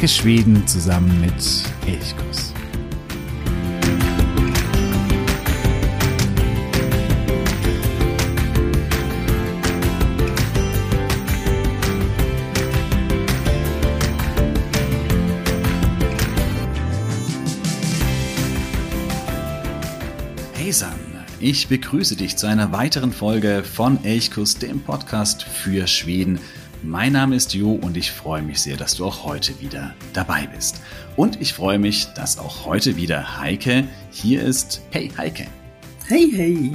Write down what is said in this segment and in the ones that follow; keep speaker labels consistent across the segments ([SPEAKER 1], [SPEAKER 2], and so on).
[SPEAKER 1] Entdecke Schweden zusammen mit Elchkuss. Heysan, ich begrüße dich zu einer weiteren Folge von Elchkuss, dem Podcast für Schweden mein Name ist Jo und ich freue mich sehr, dass du auch heute wieder dabei bist. Und ich freue mich, dass auch heute wieder Heike hier ist. Hey Heike.
[SPEAKER 2] Hey, hey.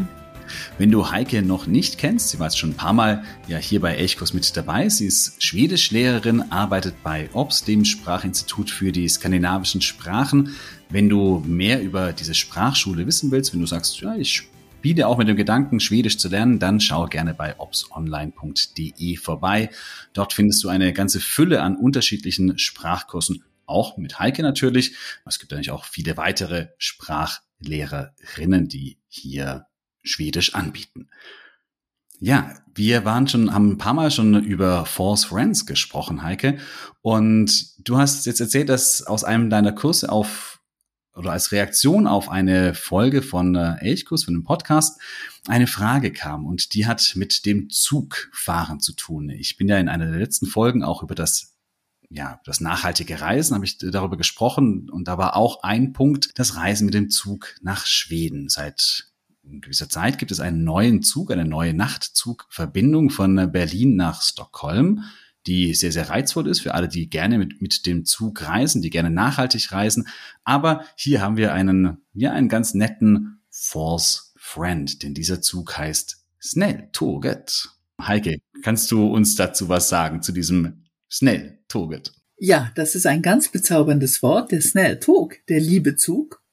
[SPEAKER 1] Wenn du Heike noch nicht kennst, sie war jetzt schon ein paar Mal ja hier bei Elchkurs mit dabei. Sie ist Schwedischlehrerin, arbeitet bei OBS, dem Sprachinstitut für die skandinavischen Sprachen. Wenn du mehr über diese Sprachschule wissen willst, wenn du sagst, ja, ich Spiele auch mit dem Gedanken, Schwedisch zu lernen, dann schau gerne bei opsonline.de vorbei. Dort findest du eine ganze Fülle an unterschiedlichen Sprachkursen, auch mit Heike natürlich. Es gibt natürlich auch viele weitere Sprachlehrerinnen, die hier Schwedisch anbieten. Ja, wir waren schon, haben ein paar Mal schon über False Friends gesprochen, Heike. Und du hast jetzt erzählt, dass aus einem deiner Kurse auf oder als Reaktion auf eine Folge von äh, Elchkurs, von einem Podcast, eine Frage kam und die hat mit dem Zugfahren zu tun. Ich bin ja in einer der letzten Folgen auch über das ja, das nachhaltige Reisen habe ich darüber gesprochen und da war auch ein Punkt das Reisen mit dem Zug nach Schweden. Seit gewisser Zeit gibt es einen neuen Zug, eine neue Nachtzugverbindung von Berlin nach Stockholm die sehr, sehr reizvoll ist für alle, die gerne mit, mit dem Zug reisen, die gerne nachhaltig reisen. Aber hier haben wir einen, ja, einen ganz netten False Friend, denn dieser Zug heißt Snelltåget. Heike, kannst du uns dazu was sagen, zu diesem Snelltåget?
[SPEAKER 2] Ja, das ist ein ganz bezauberndes Wort, der Snelltåg, der Liebezug. Ähm,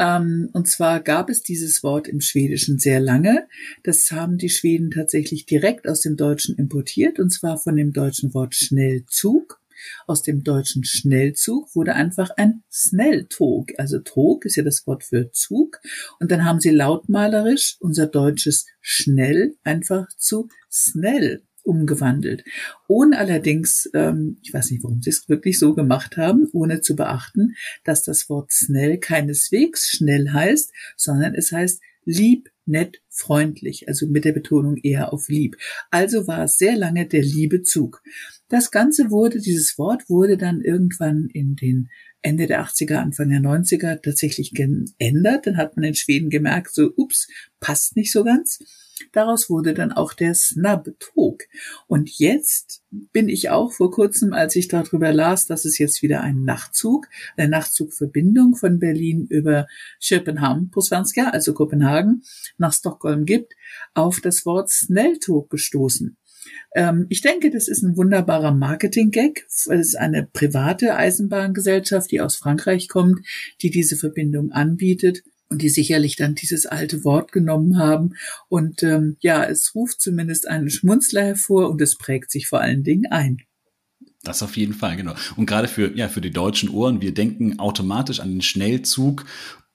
[SPEAKER 2] und zwar gab es dieses Wort im Schwedischen sehr lange. Das haben die Schweden tatsächlich direkt aus dem Deutschen importiert, und zwar von dem deutschen Wort Schnellzug. Aus dem deutschen Schnellzug wurde einfach ein Snelltog. Also Tog ist ja das Wort für Zug. Und dann haben sie lautmalerisch unser deutsches Schnell einfach zu Snell umgewandelt, ohne allerdings, ähm, ich weiß nicht, warum sie es wirklich so gemacht haben, ohne zu beachten, dass das Wort schnell keineswegs schnell heißt, sondern es heißt lieb, nett, freundlich, also mit der Betonung eher auf lieb. Also war es sehr lange der Liebezug. Das Ganze wurde, dieses Wort wurde dann irgendwann in den Ende der 80er, Anfang der 90er tatsächlich geändert. Dann hat man in Schweden gemerkt, so, ups, passt nicht so ganz. Daraus wurde dann auch der Snub-Tog. Und jetzt bin ich auch vor kurzem, als ich darüber las, dass es jetzt wieder einen Nachtzug, eine Nachtzugverbindung von Berlin über Köpenhamn, Posvanska, also Kopenhagen, nach Stockholm gibt, auf das Wort Snelltog gestoßen. Ähm, ich denke, das ist ein wunderbarer Marketing-Gag. Es ist eine private Eisenbahngesellschaft, die aus Frankreich kommt, die diese Verbindung anbietet und die sicherlich dann dieses alte Wort genommen haben. Und ähm, ja, es ruft zumindest einen Schmunzler hervor und es prägt sich vor allen Dingen ein.
[SPEAKER 1] Das auf jeden Fall, genau. Und gerade für, ja, für die deutschen Ohren, wir denken automatisch an den Schnellzug.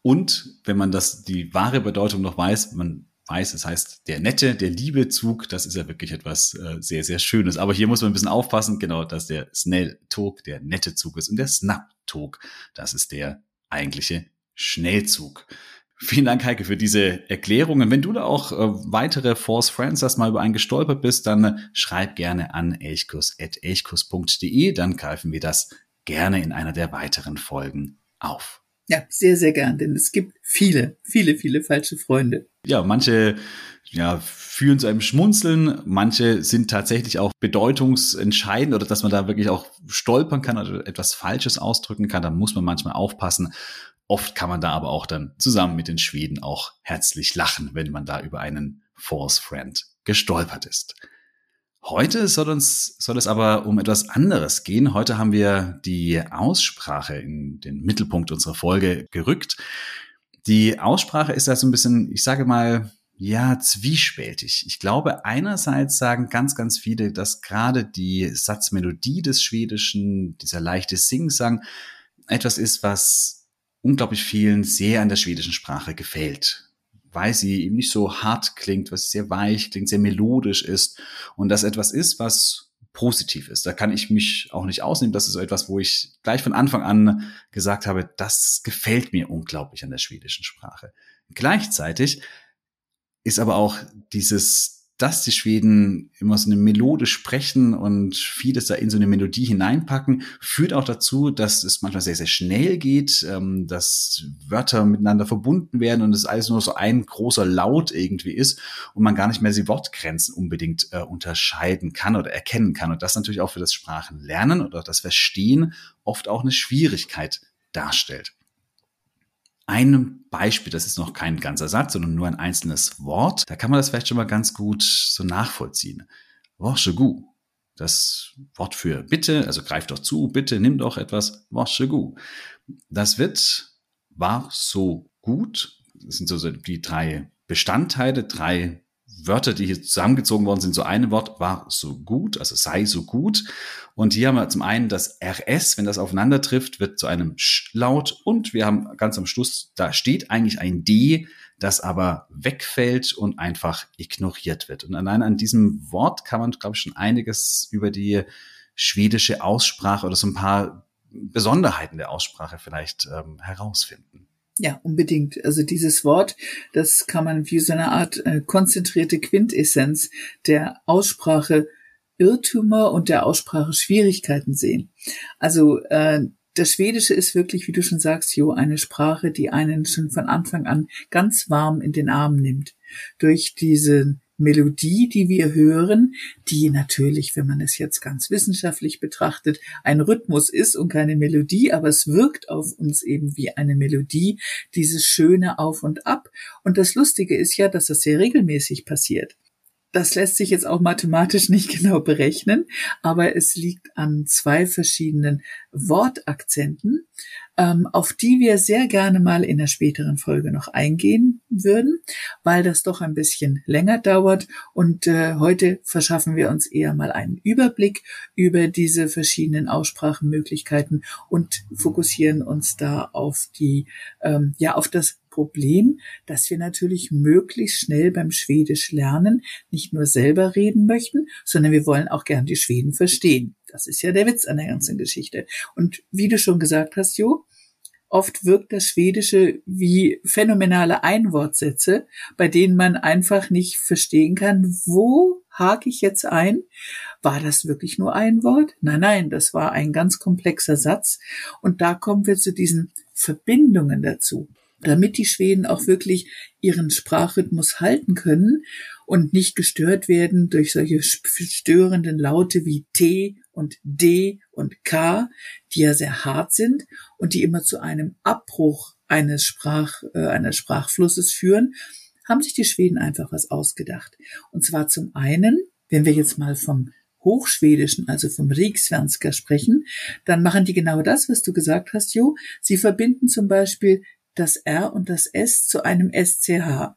[SPEAKER 1] Und wenn man das, die wahre Bedeutung noch weiß, man weiß, es heißt der nette, der liebe Zug, das ist ja wirklich etwas äh, sehr, sehr Schönes. Aber hier muss man ein bisschen aufpassen, genau, dass der Snelltog der nette Zug ist und der Snap-Tog, das ist der eigentliche Schnellzug. Vielen Dank, Heike, für diese Erklärungen. Wenn du da auch äh, weitere Force Friends hast, mal über einen gestolpert bist, dann äh, schreib gerne an elchkus.elchkus.de, dann greifen wir das gerne in einer der weiteren Folgen auf.
[SPEAKER 2] Ja, sehr, sehr gern, denn es gibt viele, viele, viele falsche Freunde.
[SPEAKER 1] Ja, manche ja, führen zu einem Schmunzeln, manche sind tatsächlich auch bedeutungsentscheidend oder dass man da wirklich auch stolpern kann oder etwas Falsches ausdrücken kann, da muss man manchmal aufpassen. Oft kann man da aber auch dann zusammen mit den Schweden auch herzlich lachen, wenn man da über einen Force Friend gestolpert ist. Heute soll uns, soll es aber um etwas anderes gehen. Heute haben wir die Aussprache in den Mittelpunkt unserer Folge gerückt. Die Aussprache ist da so ein bisschen, ich sage mal, ja, zwiespältig. Ich glaube, einerseits sagen ganz, ganz viele, dass gerade die Satzmelodie des Schwedischen, dieser leichte Singsang, etwas ist, was unglaublich vielen sehr an der schwedischen Sprache gefällt, weil sie eben nicht so hart klingt, was sehr weich klingt, sehr melodisch ist und das etwas ist, was positiv ist. Da kann ich mich auch nicht ausnehmen. Das ist so etwas, wo ich gleich von Anfang an gesagt habe, das gefällt mir unglaublich an der schwedischen Sprache. Gleichzeitig ist aber auch dieses dass die Schweden immer so eine Melode sprechen und vieles da in so eine Melodie hineinpacken, führt auch dazu, dass es manchmal sehr, sehr schnell geht, ähm, dass Wörter miteinander verbunden werden und es alles nur so ein großer Laut irgendwie ist und man gar nicht mehr die Wortgrenzen unbedingt äh, unterscheiden kann oder erkennen kann. Und das natürlich auch für das Sprachenlernen oder das Verstehen oft auch eine Schwierigkeit darstellt einem Beispiel, das ist noch kein ganzer Satz, sondern nur ein einzelnes Wort, da kann man das vielleicht schon mal ganz gut so nachvollziehen. Waschegu, das Wort für bitte, also greif doch zu, bitte, nimm doch etwas, Waschegu. Das wird war so gut, das sind so die drei Bestandteile, drei Wörter, die hier zusammengezogen worden sind, so ein Wort war so gut, also sei so gut. Und hier haben wir zum einen das RS, wenn das aufeinander trifft, wird zu einem Sch-Laut. Und wir haben ganz am Schluss, da steht eigentlich ein D, das aber wegfällt und einfach ignoriert wird. Und allein an diesem Wort kann man, glaube ich, schon einiges über die schwedische Aussprache oder so ein paar Besonderheiten der Aussprache vielleicht ähm, herausfinden.
[SPEAKER 2] Ja, unbedingt. Also dieses Wort, das kann man wie so eine Art äh, konzentrierte Quintessenz der Aussprache Irrtümer und der Aussprache Schwierigkeiten sehen. Also äh, das Schwedische ist wirklich, wie du schon sagst, Jo, eine Sprache, die einen schon von Anfang an ganz warm in den Arm nimmt. Durch diesen Melodie, die wir hören, die natürlich, wenn man es jetzt ganz wissenschaftlich betrachtet, ein Rhythmus ist und keine Melodie, aber es wirkt auf uns eben wie eine Melodie, dieses schöne Auf und Ab. Und das Lustige ist ja, dass das sehr regelmäßig passiert. Das lässt sich jetzt auch mathematisch nicht genau berechnen, aber es liegt an zwei verschiedenen Wortakzenten, ähm, auf die wir sehr gerne mal in der späteren Folge noch eingehen würden, weil das doch ein bisschen länger dauert und äh, heute verschaffen wir uns eher mal einen Überblick über diese verschiedenen Aussprachenmöglichkeiten und fokussieren uns da auf die ähm, ja auf das Problem, dass wir natürlich möglichst schnell beim Schwedisch lernen nicht nur selber reden möchten, sondern wir wollen auch gern die Schweden verstehen. Das ist ja der Witz an der ganzen Geschichte. Und wie du schon gesagt hast, Jo, oft wirkt das Schwedische wie phänomenale Einwortsätze, bei denen man einfach nicht verstehen kann, wo hake ich jetzt ein? War das wirklich nur ein Wort? Nein, nein, das war ein ganz komplexer Satz. Und da kommen wir zu diesen Verbindungen dazu damit die Schweden auch wirklich ihren Sprachrhythmus halten können und nicht gestört werden durch solche störenden Laute wie T und D und K, die ja sehr hart sind und die immer zu einem Abbruch eines Sprach, äh, eines Sprachflusses führen, haben sich die Schweden einfach was ausgedacht. Und zwar zum einen, wenn wir jetzt mal vom Hochschwedischen, also vom Riksvenska sprechen, dann machen die genau das, was du gesagt hast, Jo. Sie verbinden zum Beispiel das R und das S zu einem SCH.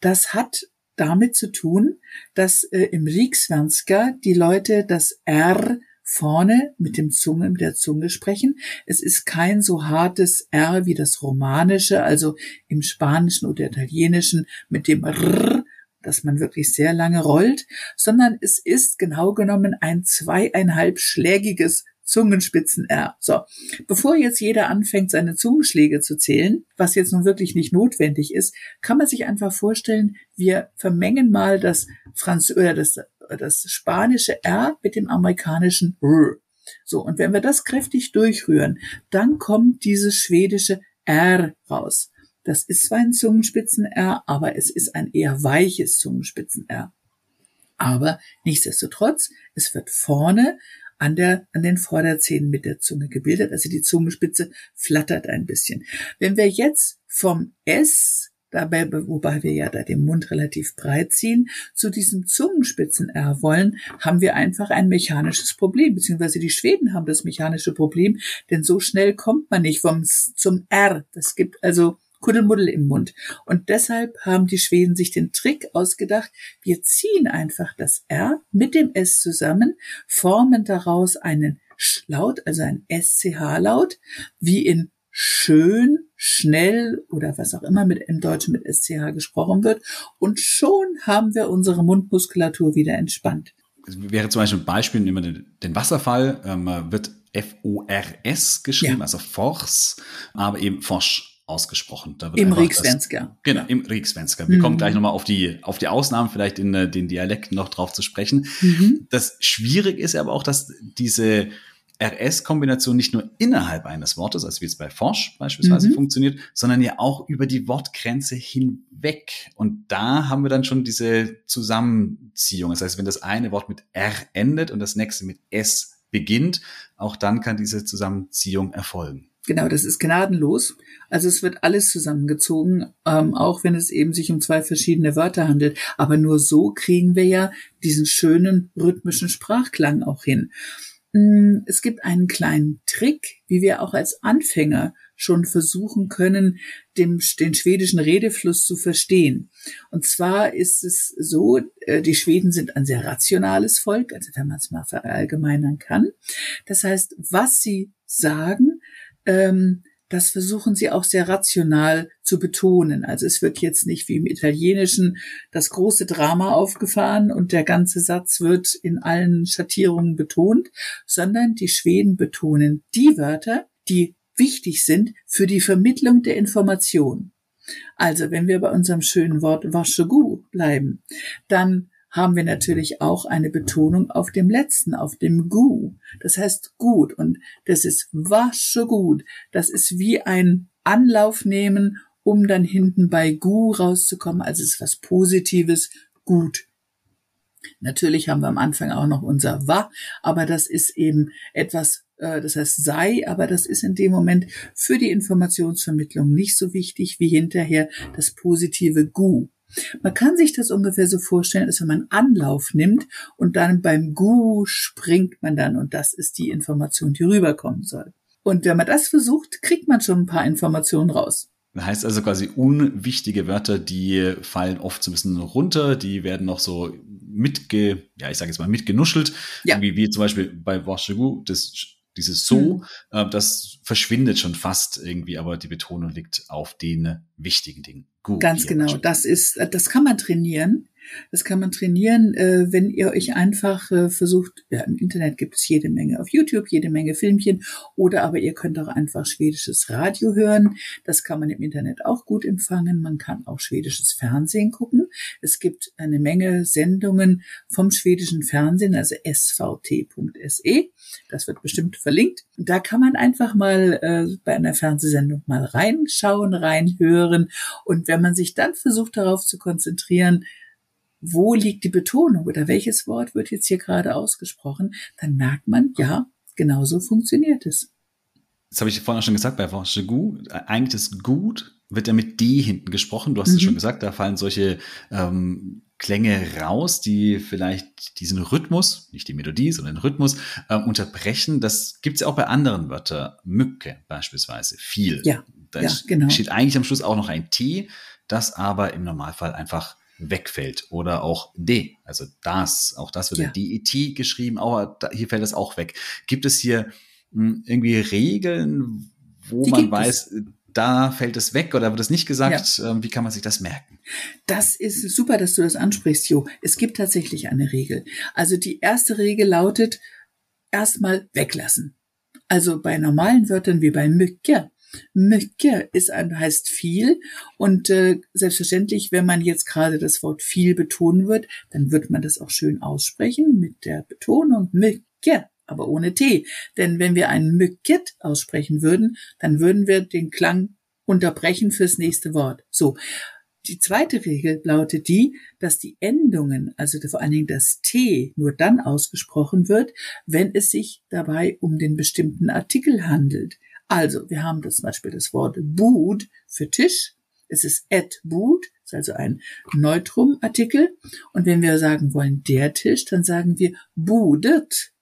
[SPEAKER 2] Das hat damit zu tun, dass äh, im Riksvenska die Leute das R vorne mit dem Zunge, mit der Zunge sprechen. Es ist kein so hartes R wie das Romanische, also im Spanischen oder Italienischen mit dem R, dass man wirklich sehr lange rollt, sondern es ist genau genommen ein zweieinhalb schlägiges Zungenspitzen R. So, bevor jetzt jeder anfängt, seine Zungenschläge zu zählen, was jetzt nun wirklich nicht notwendig ist, kann man sich einfach vorstellen, wir vermengen mal das Franz oder das, das spanische R mit dem amerikanischen R. So, und wenn wir das kräftig durchrühren, dann kommt dieses schwedische R raus. Das ist zwar ein Zungenspitzen-R, aber es ist ein eher weiches Zungenspitzen-R. Aber nichtsdestotrotz, es wird vorne an der, an den Vorderzähnen mit der Zunge gebildet. Also die Zungenspitze flattert ein bisschen. Wenn wir jetzt vom S dabei, wobei wir ja da den Mund relativ breit ziehen, zu diesem Zungenspitzen R wollen, haben wir einfach ein mechanisches Problem, beziehungsweise die Schweden haben das mechanische Problem, denn so schnell kommt man nicht vom zum R. Das gibt also Kuddelmuddel im Mund. Und deshalb haben die Schweden sich den Trick ausgedacht, wir ziehen einfach das R mit dem S zusammen, formen daraus einen Schlaut, also ein SCH-Laut, wie in schön, schnell oder was auch immer mit im Deutschen mit SCH gesprochen wird. Und schon haben wir unsere Mundmuskulatur wieder entspannt.
[SPEAKER 1] wäre zum Beispiel ein Beispiel, nehmen wir den, Wasserfall, ähm, wird F-O-R-S geschrieben, ja. also Force, aber eben Forsch ausgesprochen.
[SPEAKER 2] Im Rieksvenska.
[SPEAKER 1] Genau, im Rieksvenska. Wir mhm. kommen gleich nochmal auf die, auf die Ausnahmen, vielleicht in äh, den Dialekten noch drauf zu sprechen. Mhm. Das schwierig ist aber auch, dass diese RS-Kombination nicht nur innerhalb eines Wortes, also wie es bei Forsch beispielsweise mhm. funktioniert, sondern ja auch über die Wortgrenze hinweg. Und da haben wir dann schon diese Zusammenziehung. Das heißt, wenn das eine Wort mit R endet und das nächste mit S beginnt, auch dann kann diese Zusammenziehung erfolgen.
[SPEAKER 2] Genau, das ist gnadenlos. Also es wird alles zusammengezogen, ähm, auch wenn es eben sich um zwei verschiedene Wörter handelt. Aber nur so kriegen wir ja diesen schönen rhythmischen Sprachklang auch hin. Mm, es gibt einen kleinen Trick, wie wir auch als Anfänger schon versuchen können, den schwedischen Redefluss zu verstehen. Und zwar ist es so, äh, die Schweden sind ein sehr rationales Volk, also wenn man es mal verallgemeinern kann. Das heißt, was sie sagen, ähm, das versuchen sie auch sehr rational zu betonen. Also es wird jetzt nicht wie im Italienischen das große Drama aufgefahren und der ganze Satz wird in allen Schattierungen betont, sondern die Schweden betonen die Wörter, die wichtig sind für die Vermittlung der Information. Also wenn wir bei unserem schönen Wort Varsågod bleiben, dann haben wir natürlich auch eine Betonung auf dem letzten, auf dem Gu. Das heißt gut und das ist wasche gut. Das ist wie ein Anlauf nehmen, um dann hinten bei Gu rauszukommen. Also es ist was Positives, gut. Natürlich haben wir am Anfang auch noch unser Wa, aber das ist eben etwas, äh, das heißt sei, aber das ist in dem Moment für die Informationsvermittlung nicht so wichtig wie hinterher das positive Gu. Man kann sich das ungefähr so vorstellen, als wenn man Anlauf nimmt und dann beim Gu springt man dann und das ist die Information, die rüberkommen soll. Und wenn man das versucht, kriegt man schon ein paar Informationen raus.
[SPEAKER 1] Das heißt also quasi unwichtige Wörter, die fallen oft so ein bisschen runter, die werden noch so mitge, ja, ich sage jetzt mal mitgenuschelt. Ja. Wie zum Beispiel bei Washegu, das dieses So, äh, das verschwindet schon fast irgendwie, aber die Betonung liegt auf den wichtigen Dingen.
[SPEAKER 2] Gut, Ganz genau. Das ist, das kann man trainieren. Das kann man trainieren, äh, wenn ihr euch einfach äh, versucht, ja, im Internet gibt es jede Menge, auf YouTube jede Menge Filmchen, oder aber ihr könnt auch einfach schwedisches Radio hören. Das kann man im Internet auch gut empfangen. Man kann auch schwedisches Fernsehen gucken. Es gibt eine Menge Sendungen vom schwedischen Fernsehen, also svt.se. Das wird bestimmt verlinkt. Da kann man einfach mal äh, bei einer Fernsehsendung mal reinschauen, reinhören. Und wenn man sich dann versucht, darauf zu konzentrieren, wo liegt die Betonung oder welches Wort wird jetzt hier gerade ausgesprochen, dann merkt man, ja, genauso funktioniert es.
[SPEAKER 1] Das habe ich vorhin auch schon gesagt bei Force Gut. Eigentlich das Gut wird ja mit D hinten gesprochen. Du hast mhm. es schon gesagt, da fallen solche ähm, Klänge raus, die vielleicht diesen Rhythmus, nicht die Melodie, sondern den Rhythmus äh, unterbrechen. Das gibt's ja auch bei anderen Wörtern. Mücke beispielsweise, viel.
[SPEAKER 2] Ja,
[SPEAKER 1] da
[SPEAKER 2] ja, genau.
[SPEAKER 1] steht eigentlich am Schluss auch noch ein T, das aber im Normalfall einfach wegfällt. Oder auch D, also das, auch das wird ja. DET geschrieben, aber hier fällt es auch weg. Gibt es hier mh, hm, irgendwie Regeln, wo Die man weiß, es. da fällt es weg oder wird es nicht gesagt? Ja. Ähm, wie kann man sich das merken?
[SPEAKER 2] Das ist super, dass du das ansprichst, Jo. Es gibt tatsächlich eine Regel. Also die erste Regel lautet, erstmal weglassen. Also bei normalen Wörtern wie bei Mücke Mycket ist ein, heißt viel und äh, selbstverständlich, wenn man jetzt gerade das Wort viel betonen wird, dann wird man das auch schön aussprechen mit der Betonung Mycket, aber ohne T. Denn wenn wir ein Mycket aussprechen würden, dann würden wir den Klang unterbrechen fürs nächste Wort. So. Die zweite Regel lautet die, dass die Endungen, also vor allen Dingen das T, nur dann ausgesprochen wird, wenn es sich dabei um den bestimmten Artikel handelt. Also, wir haben das zum Beispiel das Wort Bud für Tisch. Es ist et Bud, ist also ein Neutrum-Artikel. Und wenn wir sagen wollen der Tisch, dann sagen wir budet.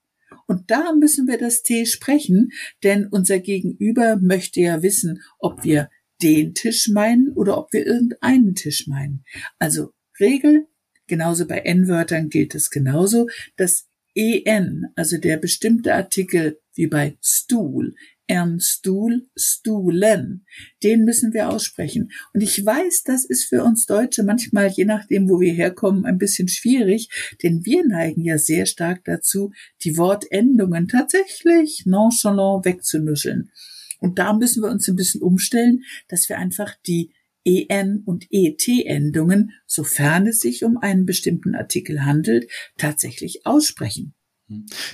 [SPEAKER 2] Und da müssen wir das T sprechen, denn unser Gegenüber möchte ja wissen, ob wir den Tisch meinen oder ob wir irgendeinen Tisch meinen. Also Regel, genauso bei N-Wörtern gilt es genauso, dass EN, also der bestimmte Artikel wie bei Stuhl, en Stuhl, Stuhlen. Den müssen wir aussprechen. Und ich weiß, das ist für uns Deutsche manchmal, je nachdem, wo wir herkommen, ein bisschen schwierig, denn wir neigen ja sehr stark dazu, die Wortendungen tatsächlich nonchalant wegzunuscheln. Und da müssen wir uns ein bisschen umstellen, dass wir einfach die en und et-Endungen, sofern es sich um einen bestimmten Artikel handelt, tatsächlich aussprechen.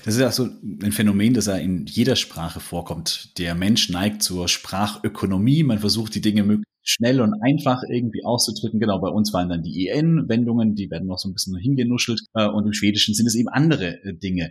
[SPEAKER 1] Das ist ja so ein Phänomen, das ja in jeder Sprache vorkommt. Der Mensch neigt zur Sprachökonomie. Man versucht die Dinge möglichst schnell und einfach irgendwie auszudrücken. Genau, bei uns waren dann die EN-Wendungen, die werden noch so ein bisschen hingenuschelt. Äh, und im Schwedischen sind es eben andere äh, Dinge.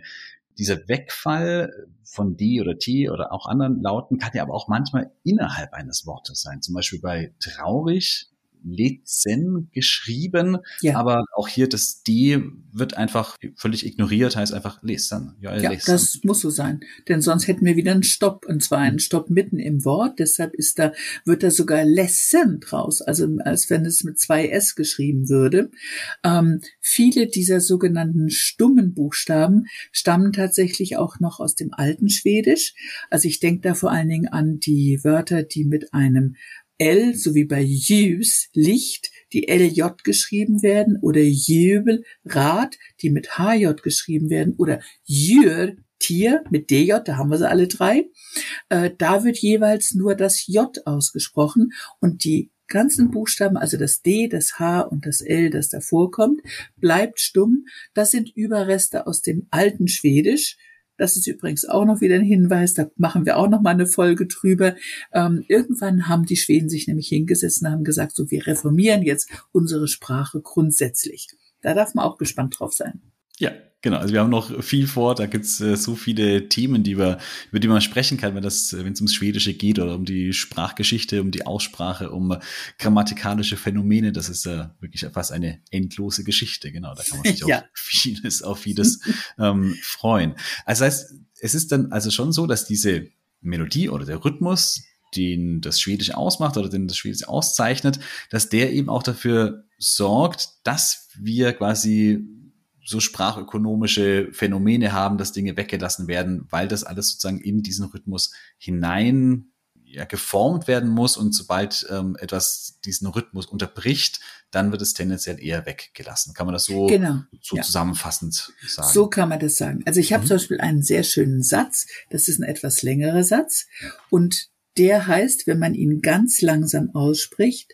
[SPEAKER 1] Dieser Wegfall von die oder T oder auch anderen Lauten kann ja aber auch manchmal innerhalb eines Wortes sein. Zum Beispiel bei traurig Lezen geschrieben, ja. aber auch hier das D wird einfach völlig ignoriert, heißt einfach lesen.
[SPEAKER 2] Ja, ja lesen. das muss so sein, denn sonst hätten wir wieder einen Stopp und zwar einen Stopp mitten im Wort. Deshalb ist da wird da sogar lesen draus, also als wenn es mit zwei S geschrieben würde. Ähm, viele dieser sogenannten stummen Buchstaben stammen tatsächlich auch noch aus dem alten Schwedisch. Also ich denke da vor allen Dingen an die Wörter, die mit einem L sowie bei Jüs Licht, die LJ geschrieben werden, oder Jöbel Rad, die mit HJ geschrieben werden, oder Jür Tier mit DJ, da haben wir sie alle drei. Äh, da wird jeweils nur das J ausgesprochen und die ganzen Buchstaben, also das D, das H und das L, das davor kommt, bleibt stumm. Das sind Überreste aus dem alten Schwedisch. Das ist übrigens auch noch wieder ein Hinweis, da machen wir auch noch mal eine Folge drüber. Ähm, irgendwann haben die Schweden sich nämlich hingesessen und haben gesagt, so wir reformieren jetzt unsere Sprache grundsätzlich. Da darf man auch gespannt drauf sein.
[SPEAKER 1] Ja, genau. Also wir haben noch viel vor. Da gibt's äh, so viele Themen, die wir, über die man sprechen kann, wenn das, wenn es ums Schwedische geht oder um die Sprachgeschichte, um die Aussprache, um grammatikalische Phänomene. Das ist äh, wirklich fast eine endlose Geschichte. Genau, da kann man sich ja. auf vieles, auf vieles ähm, freuen. Also das heißt, es ist dann also schon so, dass diese Melodie oder der Rhythmus, den das Schwedische ausmacht oder den das Schwedische auszeichnet, dass der eben auch dafür sorgt, dass wir quasi so sprachökonomische Phänomene haben, dass Dinge weggelassen werden, weil das alles sozusagen in diesen Rhythmus hinein ja, geformt werden muss und sobald ähm, etwas diesen Rhythmus unterbricht, dann wird es tendenziell eher weggelassen. Kann man das so, genau, so ja. zusammenfassend sagen?
[SPEAKER 2] So kann man das sagen. Also ich habe mhm. zum Beispiel einen sehr schönen Satz, das ist ein etwas längerer Satz und der heißt, wenn man ihn ganz langsam ausspricht,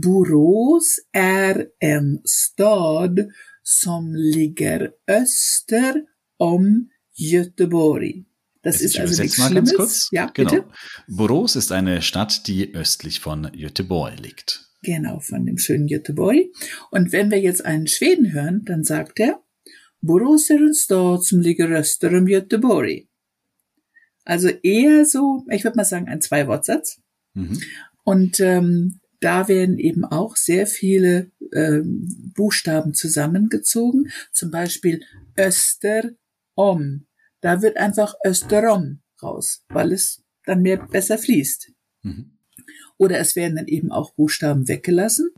[SPEAKER 2] Borås är en stad som ligger öster om Göteborg.
[SPEAKER 1] Das ist also nichts Schlimmes. Kurz. Ja, genau. bitte. Borås ist eine Stadt, die östlich von Göteborg liegt.
[SPEAKER 2] Genau, von dem schönen Göteborg. Und wenn wir jetzt einen Schweden hören, dann sagt er, Borås är en stad som ligger öster om Göteborg. Also eher so, ich würde mal sagen, ein Zwei-Wortsatz. Mhm. Und ähm, da werden eben auch sehr viele äh, Buchstaben zusammengezogen, zum Beispiel Österom. Da wird einfach Österom raus, weil es dann mehr besser fließt. Mhm. Oder es werden dann eben auch Buchstaben weggelassen.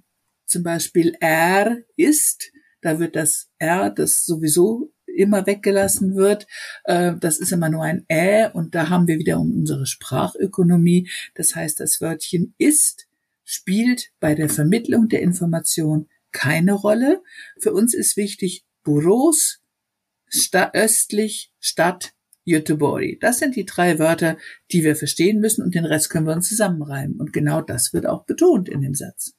[SPEAKER 2] Zum Beispiel R ist, da wird das R, das sowieso immer weggelassen wird. Äh, das ist immer nur ein Ä und da haben wir wieder um unsere Sprachökonomie. Das heißt, das Wörtchen ist spielt bei der Vermittlung der Information keine Rolle. Für uns ist wichtig Büros, sta östlich, Stadt, Göteborg. Das sind die drei Wörter, die wir verstehen müssen und den Rest können wir uns zusammenreimen. Und genau das wird auch betont in dem Satz.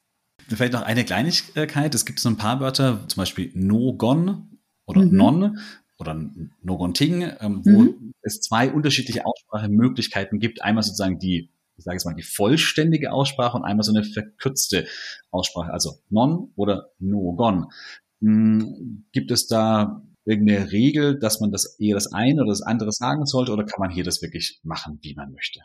[SPEAKER 1] Vielleicht noch eine Kleinigkeit. Es gibt so ein paar Wörter, zum Beispiel Nogon oder mhm. Non oder Nogonting, ähm, wo mhm. es zwei unterschiedliche Aussprachemöglichkeiten gibt. Einmal sozusagen die ich sage jetzt mal, die vollständige Aussprache und einmal so eine verkürzte Aussprache, also non oder no gon. Hm, gibt es da irgendeine Regel, dass man das eher das eine oder das andere sagen sollte oder kann man hier das wirklich machen, wie man möchte?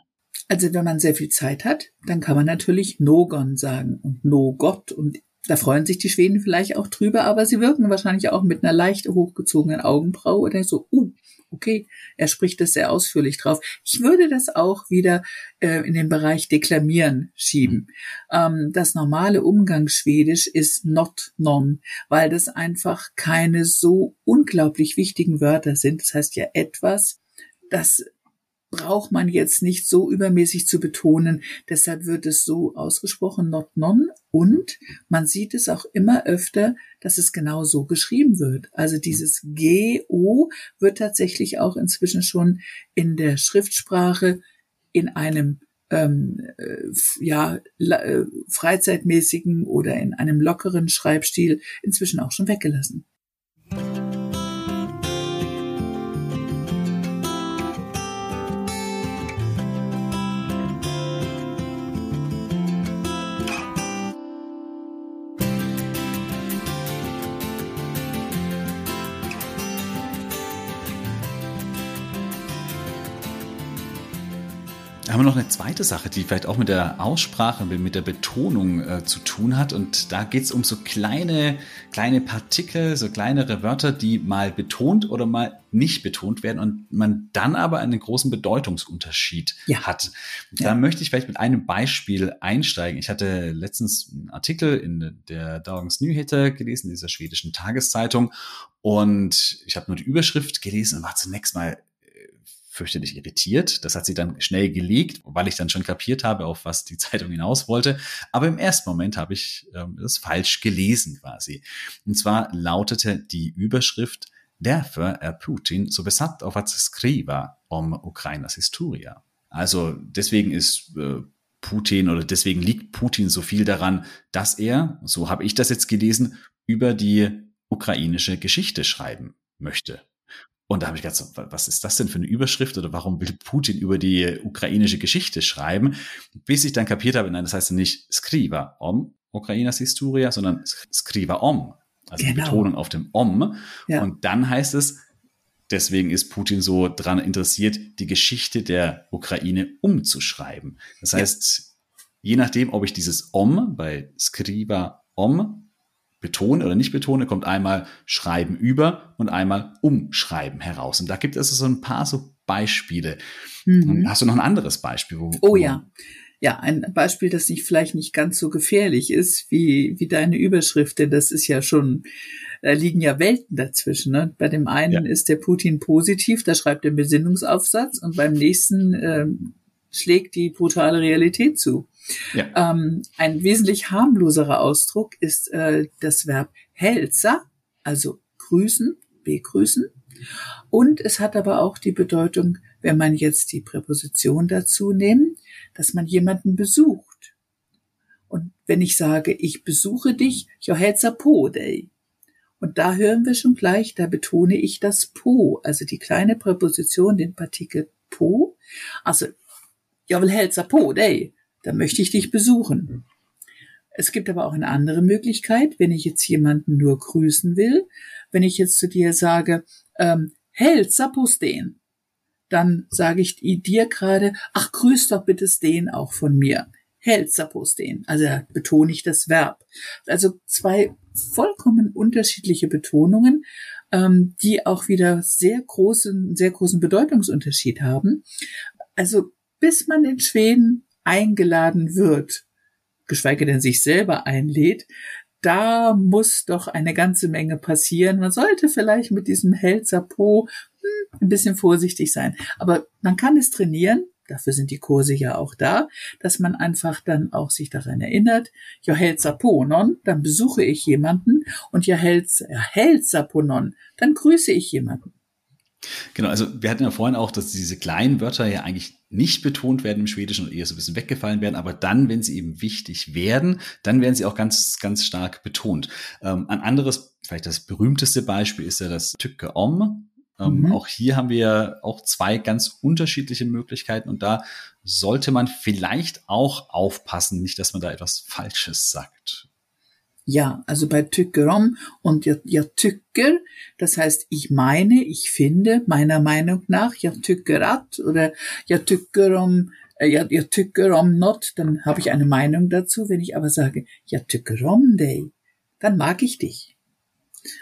[SPEAKER 2] Also wenn man sehr viel Zeit hat, dann kann man natürlich Nogon sagen und No Gott und da freuen sich die Schweden vielleicht auch drüber, aber sie wirken wahrscheinlich auch mit einer leicht hochgezogenen Augenbraue oder so, uh, okay, er spricht das sehr ausführlich drauf. Ich würde das auch wieder äh, in den Bereich Deklamieren schieben. Ähm, das normale Umgangsschwedisch ist not non, weil das einfach keine so unglaublich wichtigen Wörter sind. Das heißt ja etwas, das braucht man jetzt nicht so übermäßig zu betonen. Deshalb wird es so ausgesprochen, not non. Und man sieht es auch immer öfter, dass es genau so geschrieben wird. Also dieses GO wird tatsächlich auch inzwischen schon in der Schriftsprache in einem ähm, äh, ja, äh, freizeitmäßigen oder in einem lockeren Schreibstil inzwischen auch schon weggelassen.
[SPEAKER 1] Noch eine zweite Sache, die vielleicht auch mit der Aussprache, mit der Betonung äh, zu tun hat. Und da geht es um so kleine, kleine Partikel, so kleinere Wörter, die mal betont oder mal nicht betont werden und man dann aber einen großen Bedeutungsunterschied ja. hat. Da ja. möchte ich vielleicht mit einem Beispiel einsteigen. Ich hatte letztens einen Artikel in der Dagens Nyheter gelesen, dieser schwedischen Tageszeitung. Und ich habe nur die Überschrift gelesen und war zunächst mal fürchterlich irritiert. Das hat sie dann schnell gelegt, weil ich dann schon kapiert habe, auf was die Zeitung hinaus wollte. Aber im ersten Moment habe ich ähm, das falsch gelesen quasi. Und zwar lautete die Überschrift Därför är Putin so besatt av att skriva om Ukrainas historia. Also deswegen ist äh, Putin oder deswegen liegt Putin so viel daran, dass er, so habe ich das jetzt gelesen, über die ukrainische Geschichte schreiben möchte. Und da habe ich gedacht, was ist das denn für eine Überschrift oder warum will Putin über die ukrainische Geschichte schreiben? Bis ich dann kapiert habe, nein, das heißt nicht Skriva om Ukrainas Historia, sondern Skriva om. Also genau. die Betonung auf dem om. Ja. Und dann heißt es, deswegen ist Putin so daran interessiert, die Geschichte der Ukraine umzuschreiben. Das heißt, ja. je nachdem, ob ich dieses om bei Skriva om betone oder nicht betone, kommt einmal Schreiben über und einmal Umschreiben heraus. Und da gibt es so ein paar so Beispiele. Mhm. Hast du noch ein anderes Beispiel?
[SPEAKER 2] Wo, oh ja. Ja, ein Beispiel, das nicht, vielleicht nicht ganz so gefährlich ist wie, wie deine Überschrift, denn das ist ja schon, da liegen ja Welten dazwischen. Ne? Bei dem einen ja. ist der Putin positiv, da schreibt er Besinnungsaufsatz und beim nächsten äh, schlägt die brutale Realität zu. Ja. Ähm, ein wesentlich harmloserer Ausdruck ist äh, das Verb Helzer, also grüßen, begrüßen. Und es hat aber auch die Bedeutung, wenn man jetzt die Präposition dazu nimmt, dass man jemanden besucht. Und wenn ich sage, ich besuche dich, jo helzer po day. Und da hören wir schon gleich, da betone ich das po, also die kleine Präposition, den Partikel po. Also, jag vill hälsa på dig da möchte ich dich besuchen. Es gibt aber auch eine andere Möglichkeit, wenn ich jetzt jemanden nur grüßen will, wenn ich jetzt zu dir sage, ähm, hälsa på Sten, dann sage ich dir gerade, ach, grüß doch bitte Sten auch von mir. På Sten, also betone ich das Verb. Also zwei vollkommen unterschiedliche Betonungen, ähm, die auch wieder sehr großen, sehr großen Bedeutungsunterschied haben. Also bis man in Schweden eingeladen wird, geschweige denn sich selber einlädt, da muss doch eine ganze Menge passieren. Man sollte vielleicht mit diesem Hälzer Po hm, ein bisschen vorsichtig sein. Aber man kann es trainieren. Dafür sind die Kurse ja auch da, dass man einfach dann auch sich daran erinnert, ja non, dann besuche ich jemanden und ja non, dann grüße ich jemanden.
[SPEAKER 1] Genau, also wir hatten ja vorhin auch, dass diese kleinen Wörter ja eigentlich nicht betont werden im Schwedischen und eher so ein bisschen weggefallen werden, aber dann, wenn sie eben wichtig werden, dann werden sie auch ganz, ganz stark betont. Ähm, ein anderes, vielleicht das berühmteste Beispiel ist ja das Tücke Om. Ähm, mhm. Auch hier haben wir auch zwei ganz unterschiedliche Möglichkeiten und da sollte man vielleicht auch aufpassen, nicht, dass man da etwas Falsches sagt.
[SPEAKER 2] Ja, also bei tycker om und jag, jag tycker, das heißt ich meine, ich finde, meiner Meinung nach, jag tycker att oder jag tycker om, äh, jag, jag tycker om not, dann habe ich eine Meinung dazu. Wenn ich aber sage, jag tycker om dig, dann mag ich dich.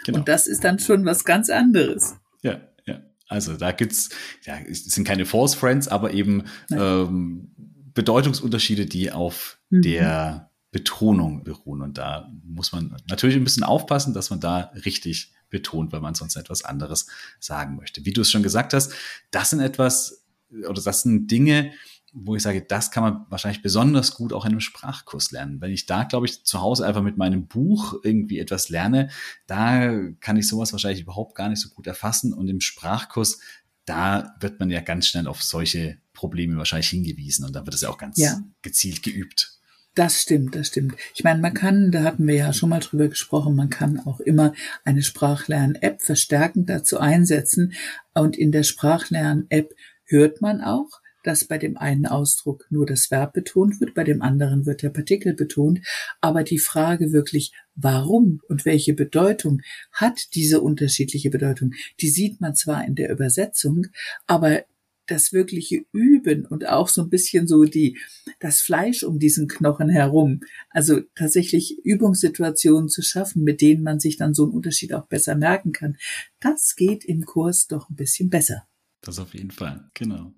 [SPEAKER 2] Genau. Und das ist dann schon was ganz anderes.
[SPEAKER 1] Ja, ja. Also da gibt's, ja, es sind keine False Friends, aber eben ähm, Bedeutungsunterschiede, die auf mhm. der Betonung beruhen. Und da muss man natürlich ein bisschen aufpassen, dass man da richtig betont, weil man sonst etwas anderes sagen möchte. Wie du es schon gesagt hast, das sind etwas oder das sind Dinge, wo ich sage, das kann man wahrscheinlich besonders gut auch in einem Sprachkurs lernen. Wenn ich da, glaube ich, zu Hause einfach mit meinem Buch irgendwie etwas lerne, da kann ich sowas wahrscheinlich überhaupt gar nicht so gut erfassen. Und im Sprachkurs, da wird man ja ganz schnell auf solche Probleme wahrscheinlich hingewiesen und da wird es ja auch ganz ja. gezielt geübt.
[SPEAKER 2] Das stimmt, das stimmt. Ich meine, man kann, da hatten wir ja schon mal drüber gesprochen, man kann auch immer eine Sprachlern-App verstärkend dazu einsetzen. Und in der Sprachlern-App hört man auch, dass bei dem einen Ausdruck nur das Verb betont wird, bei dem anderen wird der Partikel betont. Aber die Frage wirklich, warum und welche Bedeutung hat diese unterschiedliche Bedeutung, die sieht man zwar in der Übersetzung, aber das wirkliche Üben und auch so ein bisschen so die, das Fleisch um diesen Knochen herum. Also tatsächlich Übungssituationen zu schaffen, mit denen man sich dann so einen Unterschied auch besser merken kann. Das geht im Kurs doch ein bisschen besser.
[SPEAKER 1] Das auf jeden Fall, genau.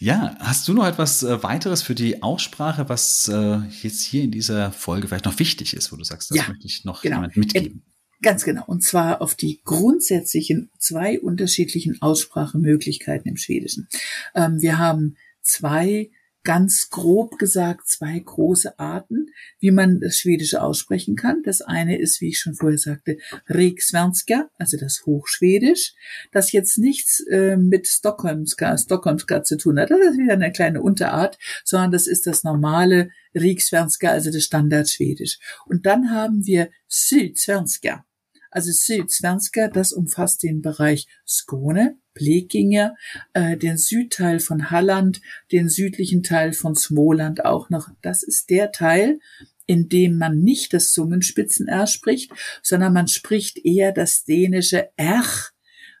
[SPEAKER 1] Ja, hast du noch etwas äh, weiteres für die Aussprache, was äh, jetzt hier in dieser Folge vielleicht noch wichtig ist, wo du sagst, das ja, möchte ich noch genau. jemand mitgeben?
[SPEAKER 2] Ganz genau. Und zwar auf die grundsätzlichen zwei unterschiedlichen Aussprachemöglichkeiten im Schwedischen. Ähm, wir haben zwei ganz grob gesagt zwei große Arten, wie man das Schwedische aussprechen kann. Das eine ist, wie ich schon vorher sagte, Riksvenska, also das Hochschwedisch, das jetzt nichts äh, mit Stockholmska, Stockholmska zu tun hat. Das ist wieder eine kleine Unterart, sondern das ist das normale Riksvenska, also das Standardschwedisch. Und dann haben wir Sydsvenska. Also Sydsvenska, das umfasst den Bereich Skåne, Blekinge, äh, den Südteil von Halland, den südlichen Teil von Smoland auch noch. Das ist der Teil, in dem man nicht das Zungenspitzen-R spricht, sondern man spricht eher das dänische R,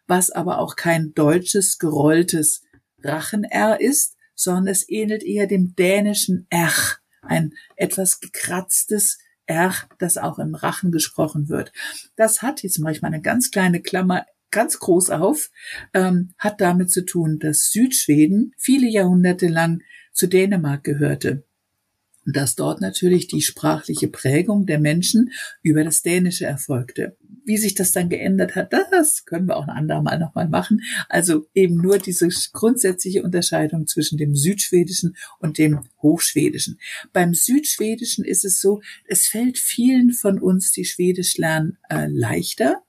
[SPEAKER 2] was aber auch kein deutsches gerolltes Rachen-R ist, sondern es ähnelt eher dem dänischen R, ein etwas gekratztes R, das auch im Rachen gesprochen wird. Das hat, jetzt mache ich mal eine ganz kleine Klammer ganz groß auf, ähm, hat damit zu tun, dass Südschweden viele Jahrhunderte lang zu Dänemark gehörte und dass dort natürlich die sprachliche Prägung der Menschen über das Dänische erfolgte. Wie sich das dann geändert hat, das können wir auch ein andermal nochmal machen. Also eben nur diese grundsätzliche Unterscheidung zwischen dem Südschwedischen und dem Hochschwedischen. Beim Südschwedischen ist es so, es fällt vielen von uns, die Schwedisch lernen, äh, leichter,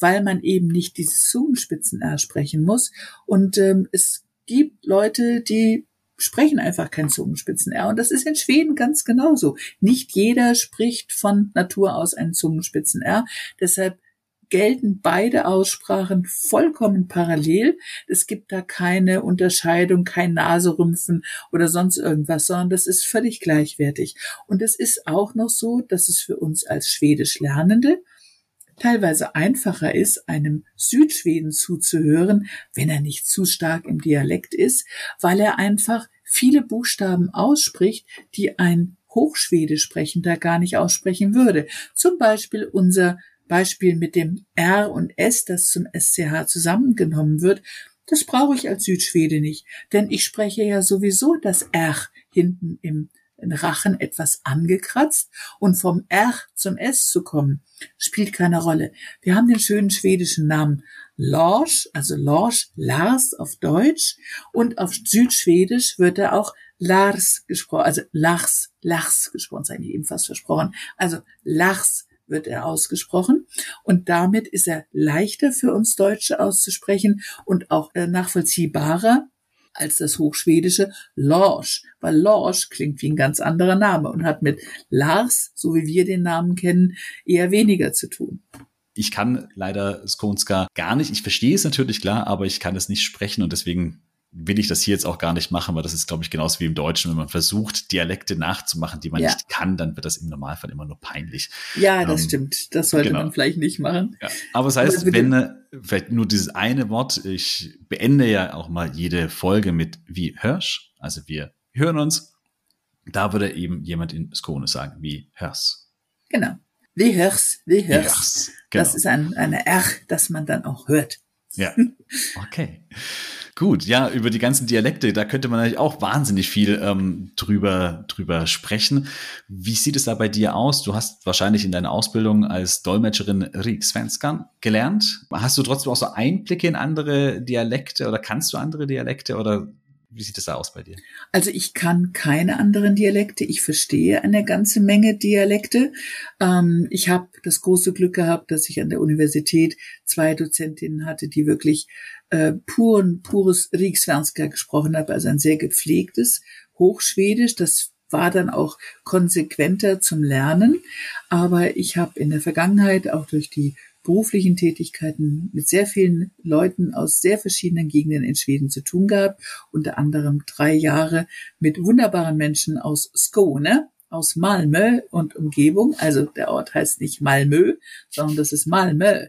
[SPEAKER 2] weil man eben nicht dieses Zungenspitzen-R sprechen muss. Und ähm, es gibt Leute, die sprechen einfach kein Zungenspitzen-R. Und das ist in Schweden ganz genauso. Nicht jeder spricht von Natur aus ein Zungenspitzen-R. Deshalb gelten beide Aussprachen vollkommen parallel. Es gibt da keine Unterscheidung, kein Naserümpfen oder sonst irgendwas, sondern das ist völlig gleichwertig. Und es ist auch noch so, dass es für uns als Schwedisch Lernende teilweise einfacher ist, einem Südschweden zuzuhören, wenn er nicht zu stark im Dialekt ist, weil er einfach viele Buchstaben ausspricht, die ein Hochschwedisch sprechender gar nicht aussprechen würde. Zum Beispiel unser Beispiel mit dem R und S, das zum SCH zusammengenommen wird, das brauche ich als Südschwede nicht, denn ich spreche ja sowieso das R hinten im Rachen etwas angekratzt und vom R zum S zu kommen, spielt keine Rolle. Wir haben den schönen schwedischen Namen Lars, also Lars, Lars auf Deutsch und auf Südschwedisch wird er auch Lars gesprochen, also Lars, Lars gesprochen, sei ich ebenfalls versprochen. Also Lars wird er ausgesprochen und damit ist er leichter für uns Deutsche auszusprechen und auch äh, nachvollziehbarer als das hochschwedische Lorsch, weil Lorsch klingt wie ein ganz anderer Name und hat mit Lars, so wie wir den Namen kennen, eher weniger zu tun.
[SPEAKER 1] Ich kann leider Skonska gar nicht. Ich verstehe es natürlich klar, aber ich kann es nicht sprechen und deswegen will ich das hier jetzt auch gar nicht machen, weil das ist, glaube ich, genauso wie im Deutschen. Wenn man versucht, Dialekte nachzumachen, die man ja. nicht kann, dann wird das im Normalfall immer nur peinlich.
[SPEAKER 2] Ja, das ähm, stimmt. Das sollte genau. man vielleicht nicht machen. Ja.
[SPEAKER 1] Aber es das heißt, Aber wenn, äh, vielleicht nur dieses eine Wort, ich beende ja auch mal jede Folge mit wie Hirsch, also wir hören uns. Da würde eben jemand in Skone sagen, wie Hörs.
[SPEAKER 2] Genau. Wie Hörs, wie Hörs. Genau. Das ist ein, eine R, das man dann auch hört.
[SPEAKER 1] Ja. Okay. Gut, ja, über die ganzen Dialekte, da könnte man natürlich auch wahnsinnig viel ähm, drüber, drüber sprechen. Wie sieht es da bei dir aus? Du hast wahrscheinlich in deiner Ausbildung als Dolmetscherin Riksvenskan gelernt. Hast du trotzdem auch so Einblicke in andere Dialekte oder kannst du andere Dialekte oder wie sieht es da aus bei dir?
[SPEAKER 2] Also ich kann keine anderen Dialekte. Ich verstehe eine ganze Menge Dialekte. Ähm, ich habe das große Glück gehabt, dass ich an der Universität zwei Dozentinnen hatte, die wirklich äh, puren, pures Riksvenska gesprochen haben, also ein sehr gepflegtes Hochschwedisch. Das war dann auch konsequenter zum Lernen. Aber ich habe in der Vergangenheit auch durch die beruflichen Tätigkeiten mit sehr vielen Leuten aus sehr verschiedenen Gegenden in Schweden zu tun gehabt, unter anderem drei Jahre mit wunderbaren Menschen aus Skåne, aus Malmö und Umgebung. Also der Ort heißt nicht Malmö, sondern das ist Malmö.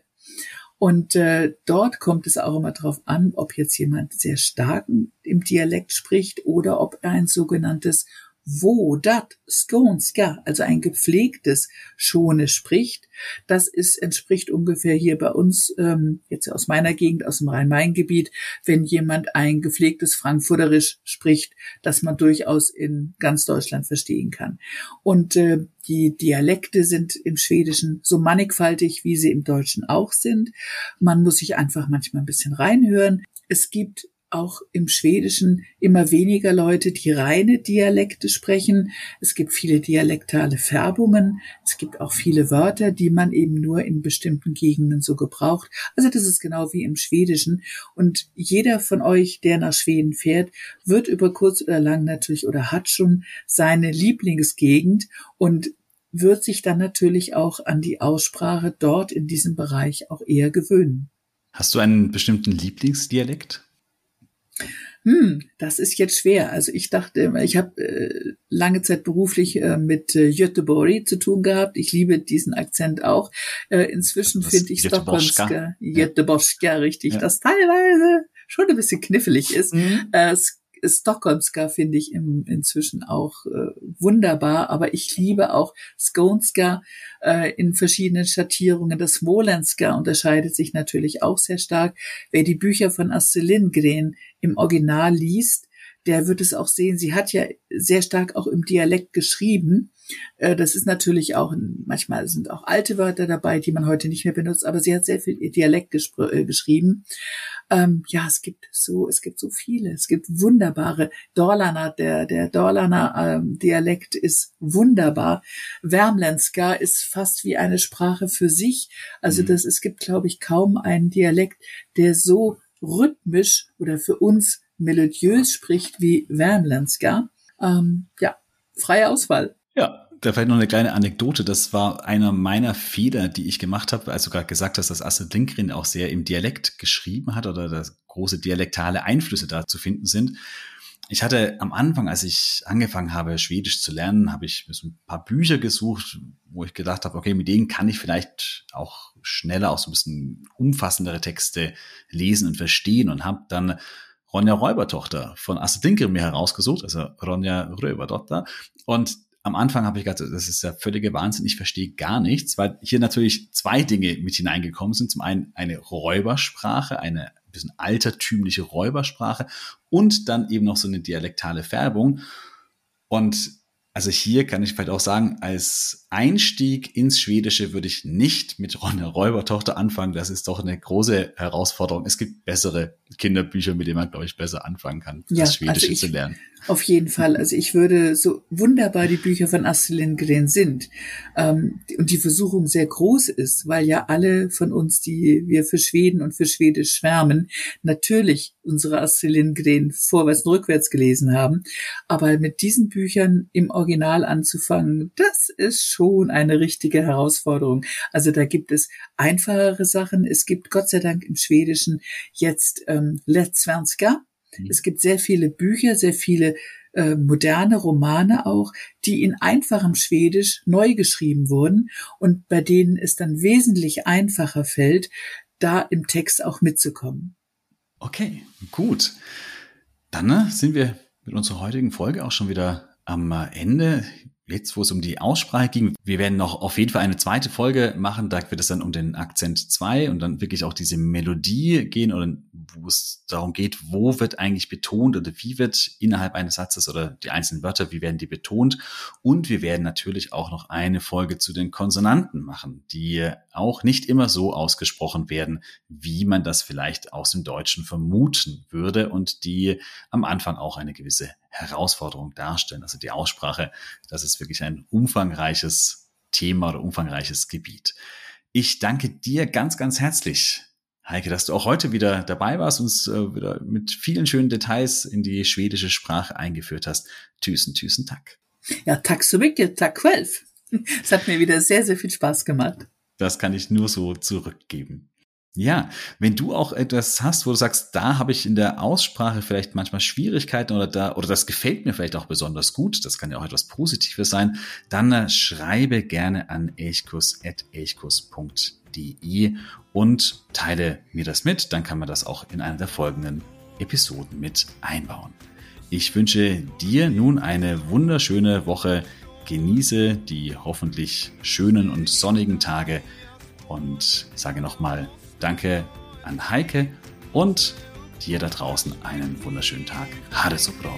[SPEAKER 2] Und äh, dort kommt es auch immer darauf an, ob jetzt jemand sehr stark im Dialekt spricht oder ob er ein sogenanntes Wodat Skånska, also ein gepflegtes Schone spricht. Das ist, entspricht ungefähr hier bei uns, ähm, jetzt aus meiner Gegend, aus dem Rhein-Main-Gebiet, wenn jemand ein gepflegtes Frankfurterisch spricht, das man durchaus in ganz Deutschland verstehen kann. Und äh, die Dialekte sind im Schwedischen so mannigfaltig, wie sie im Deutschen auch sind. Man muss sich einfach manchmal ein bisschen reinhören. Es gibt auch im Schwedischen immer weniger Leute, die reine Dialekte sprechen. Es gibt viele dialektale Färbungen. Es gibt auch viele Wörter, die man eben nur in bestimmten Gegenden so gebraucht. Also das ist genau wie im Schwedischen. Und jeder von euch, der nach Schweden fährt, wird über kurz oder lang natürlich oder hat schon seine Lieblingsgegend und wird sich dann natürlich auch an die Aussprache dort in diesem Bereich auch eher gewöhnen.
[SPEAKER 1] Hast du einen bestimmten Lieblingsdialekt?
[SPEAKER 2] Hm, das ist jetzt schwer. Also ich dachte, ich habe äh, lange Zeit beruflich äh, mit äh, Göteborg zu tun gehabt. Ich liebe diesen Akzent auch. Äh, inzwischen finde ich Stockholmska, Göteborgska, richtig, ja. das teilweise schon ein bisschen knifflig ist. Mhm. Äh, Stockholmska finde ich im, inzwischen auch äh, wunderbar, aber ich liebe auch Skånska äh, in verschiedenen Schattierungen. Das Smolenska unterscheidet sich natürlich auch sehr stark. Wer die Bücher von Astrid Lindgren im Original liest, der wird es auch sehen. Sie hat ja sehr stark auch im Dialekt geschrieben. Äh, das ist natürlich auch, manchmal sind auch alte Wörter dabei, die man heute nicht mehr benutzt, aber sie hat sehr viel Dialekt äh, geschrieben. Ähm, ja, es gibt so, es gibt so viele. Es gibt wunderbare Dorlaner, der, der Dorlaner ähm, Dialekt ist wunderbar. Wärmlenska ist fast wie eine Sprache für sich. Also mhm. das, es gibt, glaube ich, kaum einen Dialekt, der so rhythmisch oder für uns melodiös spricht wie Wärmlenska. Ähm, ja, freie Auswahl.
[SPEAKER 1] Ja, da vielleicht noch eine kleine Anekdote. Das war einer meiner Fehler, die ich gemacht habe, als du gerade gesagt hast, dass Astrid Lindgren auch sehr im Dialekt geschrieben hat oder dass große dialektale Einflüsse da zu finden sind. Ich hatte am Anfang, als ich angefangen habe, Schwedisch zu lernen, habe ich so ein paar Bücher gesucht, wo ich gedacht habe, okay, mit denen kann ich vielleicht auch schneller, auch so ein bisschen umfassendere Texte lesen und verstehen und habe dann Ronja Räubertochter von Astrid mir herausgesucht, also Ronja Räubertochter. Und am Anfang habe ich gedacht, das ist ja völlige Wahnsinn, ich verstehe gar nichts, weil hier natürlich zwei Dinge mit hineingekommen sind. Zum einen eine Räubersprache, eine ein bisschen altertümliche Räubersprache und dann eben noch so eine dialektale Färbung. Und also hier kann ich vielleicht auch sagen, als Einstieg ins Schwedische würde ich nicht mit Ronja Räubertochter anfangen. Das ist doch eine große Herausforderung. Es gibt bessere Kinderbücher, mit denen man, glaube ich, besser anfangen kann, ja, das Schwedische also ich, zu lernen.
[SPEAKER 2] Auf jeden Fall. Also ich würde so wunderbar die Bücher von Astrid Lindgren sind ähm, und die Versuchung sehr groß ist, weil ja alle von uns, die wir für Schweden und für Schwedisch schwärmen, natürlich unsere Astrid Lindgren vorwärts und rückwärts gelesen haben. Aber mit diesen Büchern im Original anzufangen, das ist schon eine richtige Herausforderung. Also da gibt es einfachere Sachen. Es gibt Gott sei Dank im Schwedischen jetzt ähm, Svenska Mhm. Es gibt sehr viele Bücher, sehr viele äh, moderne Romane auch, die in einfachem Schwedisch neu geschrieben wurden und bei denen es dann wesentlich einfacher fällt, da im Text auch mitzukommen.
[SPEAKER 1] Okay, gut. Dann ne, sind wir mit unserer heutigen Folge auch schon wieder am Ende. jetzt, wo es um die Aussprache ging, wir werden noch auf jeden Fall eine zweite Folge machen, da wird es dann um den Akzent 2 und dann wirklich auch diese Melodie gehen oder wo es darum geht, wo wird eigentlich betont oder wie wird innerhalb eines Satzes oder die einzelnen Wörter, wie werden die betont und wir werden natürlich auch noch eine Folge zu den Konsonanten machen, die auch nicht immer so ausgesprochen werden, wie man das vielleicht aus dem Deutschen vermuten würde und die am Anfang auch eine gewisse Herausforderung darstellen. Also die Aussprache, das ist wirklich ein umfangreiches Thema oder umfangreiches Gebiet. Ich danke dir ganz, ganz herzlich, Heike, dass du auch heute wieder dabei warst und uns äh, wieder mit vielen schönen Details in die schwedische Sprache eingeführt hast. Tüsen, tüsen, tack.
[SPEAKER 2] Ja, tack so mycket, tack själv. Es hat mir wieder sehr, sehr viel Spaß gemacht.
[SPEAKER 1] Das kann ich nur so zurückgeben. Ja, wenn du auch etwas hast, wo du sagst, da habe ich in der Aussprache vielleicht manchmal Schwierigkeiten oder da oder das gefällt mir vielleicht auch besonders gut, das kann ja auch etwas Positives sein, dann äh, schreibe gerne an elchkus@elchkus.de und teile mir das mit, dann kann man das auch in einer der folgenden Episoden mit einbauen. Ich wünsche dir nun eine wunderschöne Woche. Genieße die hoffentlich schönen und sonnigen Tage und sage nochmal Danke an Heike und dir da draußen einen wunderschönen Tag. Hade so bra.